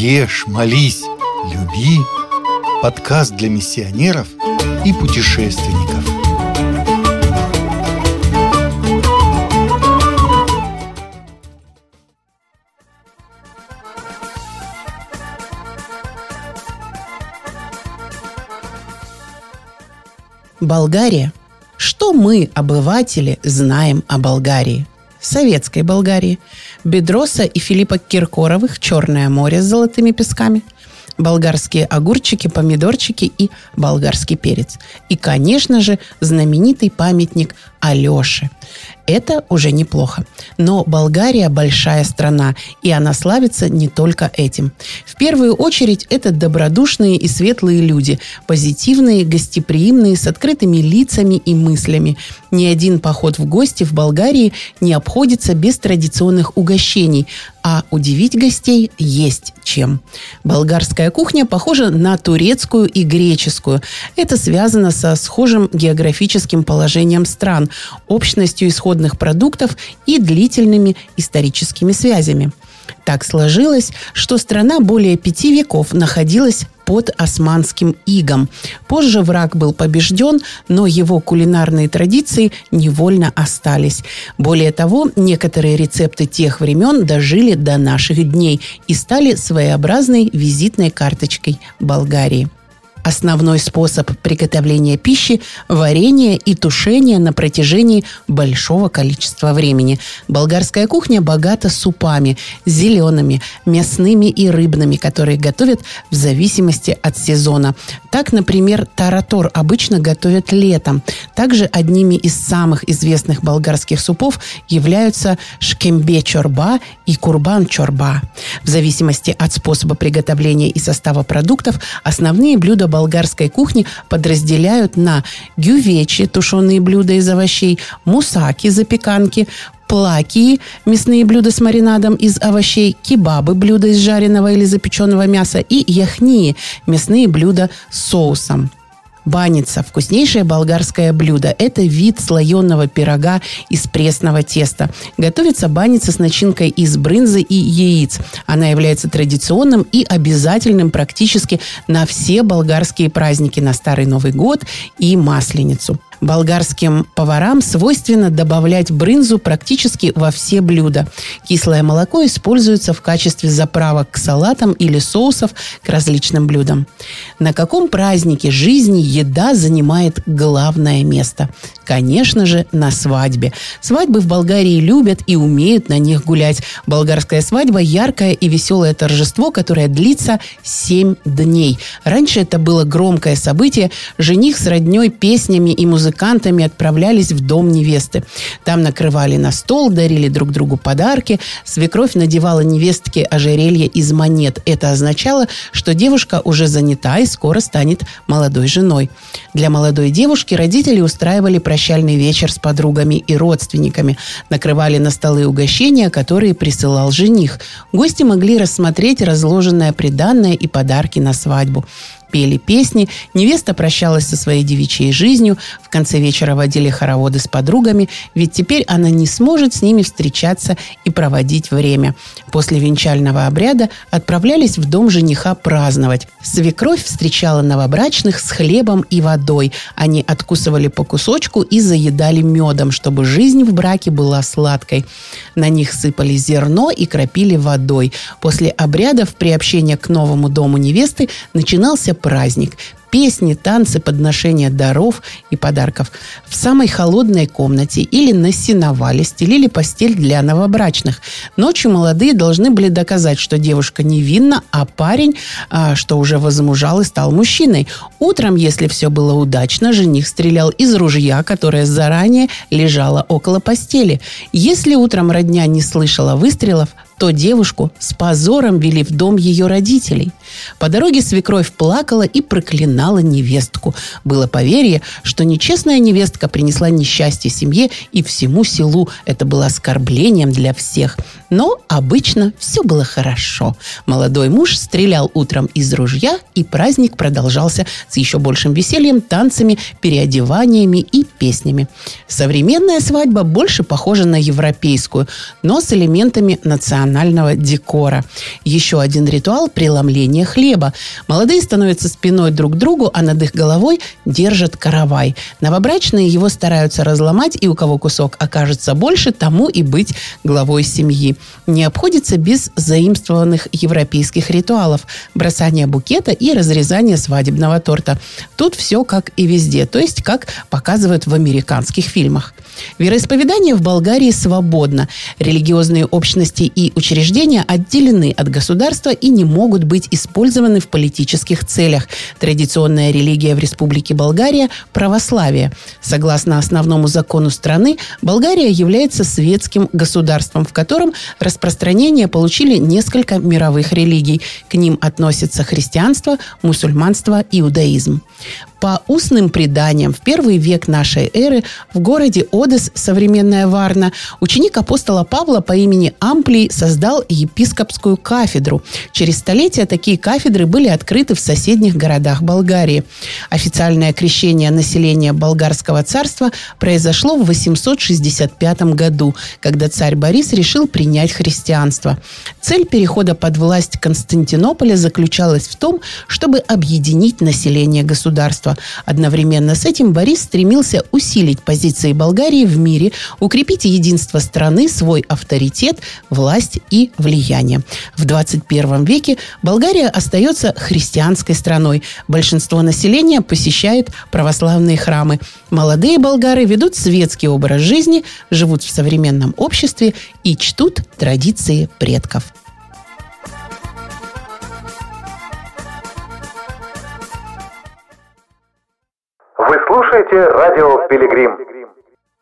Ешь, молись, люби. Подкаст для миссионеров и путешественников. Болгария. Что мы, обыватели, знаем о Болгарии? Советской Болгарии. Бедроса и Филиппа Киркоровых «Черное море с золотыми песками», болгарские огурчики, помидорчики и болгарский перец. И, конечно же, знаменитый памятник Алёше. Это уже неплохо. Но Болгария большая страна, и она славится не только этим. В первую очередь это добродушные и светлые люди, позитивные, гостеприимные, с открытыми лицами и мыслями. Ни один поход в гости в Болгарии не обходится без традиционных угощений, а удивить гостей есть чем. Болгарская кухня похожа на турецкую и греческую. Это связано со схожим географическим положением стран, общностью исходных продуктов и длительными историческими связями. Так сложилось, что страна более пяти веков находилась под османским игом. Позже враг был побежден, но его кулинарные традиции невольно остались. Более того, некоторые рецепты тех времен дожили до наших дней и стали своеобразной визитной карточкой Болгарии. Основной способ приготовления пищи – варенье и тушение на протяжении большого количества времени. Болгарская кухня богата супами – зелеными, мясными и рыбными, которые готовят в зависимости от сезона. Так, например, таратор обычно готовят летом. Также одними из самых известных болгарских супов являются шкембе-чорба и курбан-чорба. В зависимости от способа приготовления и состава продуктов основные блюда болгарской кухни подразделяют на гювечи, тушеные блюда из овощей, мусаки, запеканки, плакии, мясные блюда с маринадом из овощей, кебабы, блюда из жареного или запеченного мяса и яхнии, мясные блюда с соусом. Баница – вкуснейшее болгарское блюдо. Это вид слоеного пирога из пресного теста. Готовится баница с начинкой из брынзы и яиц. Она является традиционным и обязательным практически на все болгарские праздники на Старый Новый год и Масленицу. Болгарским поварам свойственно добавлять брынзу практически во все блюда. Кислое молоко используется в качестве заправок к салатам или соусов к различным блюдам. На каком празднике жизни еда занимает главное место? Конечно же, на свадьбе. Свадьбы в Болгарии любят и умеют на них гулять. Болгарская свадьба – яркое и веселое торжество, которое длится 7 дней. Раньше это было громкое событие. Жених с родней, песнями и музыкой музыкантами отправлялись в дом невесты. Там накрывали на стол, дарили друг другу подарки. Свекровь надевала невестке ожерелье из монет. Это означало, что девушка уже занята и скоро станет молодой женой. Для молодой девушки родители устраивали прощальный вечер с подругами и родственниками. Накрывали на столы угощения, которые присылал жених. Гости могли рассмотреть разложенное приданное и подарки на свадьбу пели песни, невеста прощалась со своей девичьей жизнью, в конце вечера водили хороводы с подругами, ведь теперь она не сможет с ними встречаться и проводить время. После венчального обряда отправлялись в дом жениха праздновать. Свекровь встречала новобрачных с хлебом и водой. Они откусывали по кусочку и заедали медом, чтобы жизнь в браке была сладкой. На них сыпали зерно и кропили водой. После обрядов приобщения к новому дому невесты начинался праздник песни, танцы, подношения даров и подарков. В самой холодной комнате или на сеновале стелили постель для новобрачных. Ночью молодые должны были доказать, что девушка невинна, а парень, а, что уже возмужал и стал мужчиной. Утром, если все было удачно, жених стрелял из ружья, которое заранее лежало около постели. Если утром родня не слышала выстрелов, то девушку с позором вели в дом ее родителей. По дороге свекровь плакала и проклинала невестку. Было поверье, что нечестная невестка принесла несчастье семье и всему селу. Это было оскорблением для всех. Но обычно все было хорошо. Молодой муж стрелял утром из ружья, и праздник продолжался с еще большим весельем, танцами, переодеваниями и песнями. Современная свадьба больше похожа на европейскую, но с элементами национальной национального декора. Еще один ритуал – преломление хлеба. Молодые становятся спиной друг к другу, а над их головой держат каравай. Новобрачные его стараются разломать, и у кого кусок окажется больше, тому и быть главой семьи. Не обходится без заимствованных европейских ритуалов – бросания букета и разрезания свадебного торта. Тут все как и везде, то есть как показывают в американских фильмах. Вероисповедание в Болгарии свободно. Религиозные общности и учреждения отделены от государства и не могут быть использованы в политических целях. Традиционная религия в Республике Болгария – православие. Согласно основному закону страны, Болгария является светским государством, в котором распространение получили несколько мировых религий. К ним относятся христианство, мусульманство, иудаизм. По устным преданиям, в первый век нашей эры в городе Одес, современная Варна, ученик апостола Павла по имени Амплий создал епископскую кафедру. Через столетия такие кафедры были открыты в соседних городах Болгарии. Официальное крещение населения болгарского царства произошло в 865 году, когда царь Борис решил принять христианство. Цель перехода под власть Константинополя заключалась в том, чтобы объединить население государства государства. Одновременно с этим Борис стремился усилить позиции Болгарии в мире, укрепить единство страны, свой авторитет, власть и влияние. В 21 веке Болгария остается христианской страной. Большинство населения посещает православные храмы. Молодые болгары ведут светский образ жизни, живут в современном обществе и чтут традиции предков. Слушаете радио «Пилигрим».